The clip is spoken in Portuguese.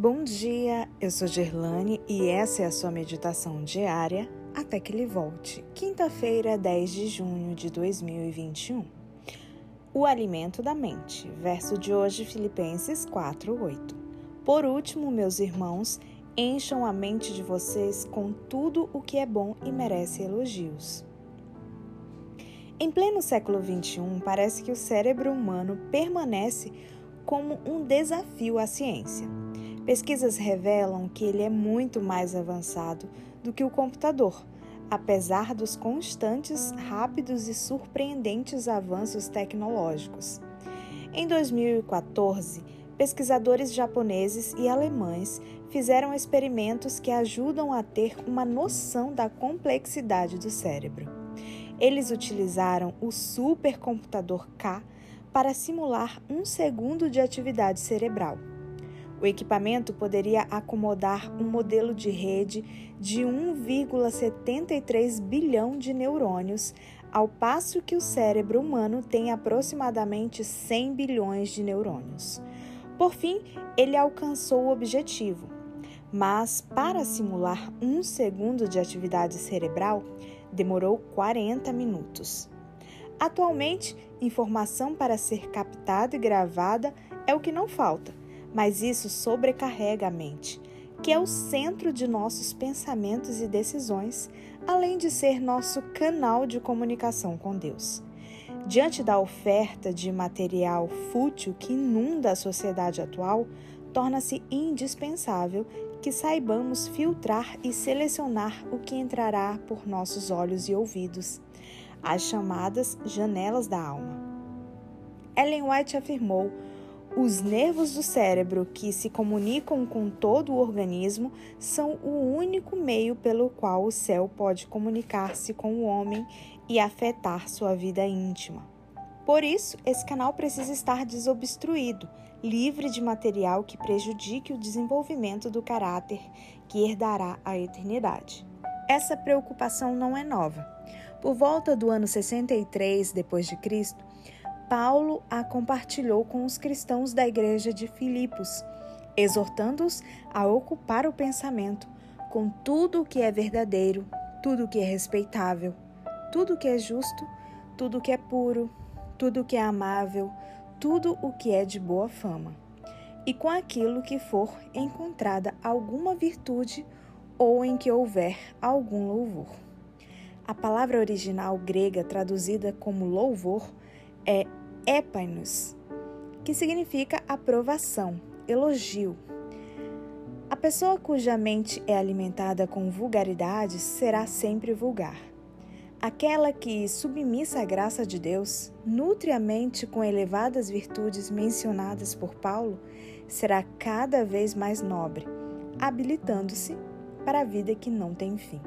Bom dia, eu sou Gerlane e essa é a sua meditação diária até que ele volte. Quinta-feira, 10 de junho de 2021. O alimento da mente. Verso de hoje, Filipenses 4:8. Por último, meus irmãos, encham a mente de vocês com tudo o que é bom e merece elogios. Em pleno século XXI, parece que o cérebro humano permanece como um desafio à ciência. Pesquisas revelam que ele é muito mais avançado do que o computador, apesar dos constantes, rápidos e surpreendentes avanços tecnológicos. Em 2014, pesquisadores japoneses e alemães fizeram experimentos que ajudam a ter uma noção da complexidade do cérebro. Eles utilizaram o supercomputador K para simular um segundo de atividade cerebral. O equipamento poderia acomodar um modelo de rede de 1,73 bilhão de neurônios, ao passo que o cérebro humano tem aproximadamente 100 bilhões de neurônios. Por fim, ele alcançou o objetivo. Mas, para simular um segundo de atividade cerebral, demorou 40 minutos. Atualmente, informação para ser captada e gravada é o que não falta mas isso sobrecarrega a mente, que é o centro de nossos pensamentos e decisões, além de ser nosso canal de comunicação com Deus. Diante da oferta de material fútil que inunda a sociedade atual, torna-se indispensável que saibamos filtrar e selecionar o que entrará por nossos olhos e ouvidos, as chamadas janelas da alma. Ellen White afirmou os nervos do cérebro que se comunicam com todo o organismo são o único meio pelo qual o céu pode comunicar-se com o homem e afetar sua vida íntima. Por isso, esse canal precisa estar desobstruído, livre de material que prejudique o desenvolvimento do caráter que herdará a eternidade. Essa preocupação não é nova. Por volta do ano 63 depois de Cristo, Paulo a compartilhou com os cristãos da igreja de Filipos, exortando-os a ocupar o pensamento com tudo o que é verdadeiro, tudo o que é respeitável, tudo o que é justo, tudo o que é puro, tudo o que é amável, tudo o que é de boa fama, e com aquilo que for encontrada alguma virtude ou em que houver algum louvor. A palavra original grega traduzida como louvor é épainos, que significa aprovação, elogio. A pessoa cuja mente é alimentada com vulgaridades será sempre vulgar. Aquela que, submissa à graça de Deus, nutre a mente com elevadas virtudes mencionadas por Paulo, será cada vez mais nobre, habilitando-se para a vida que não tem fim.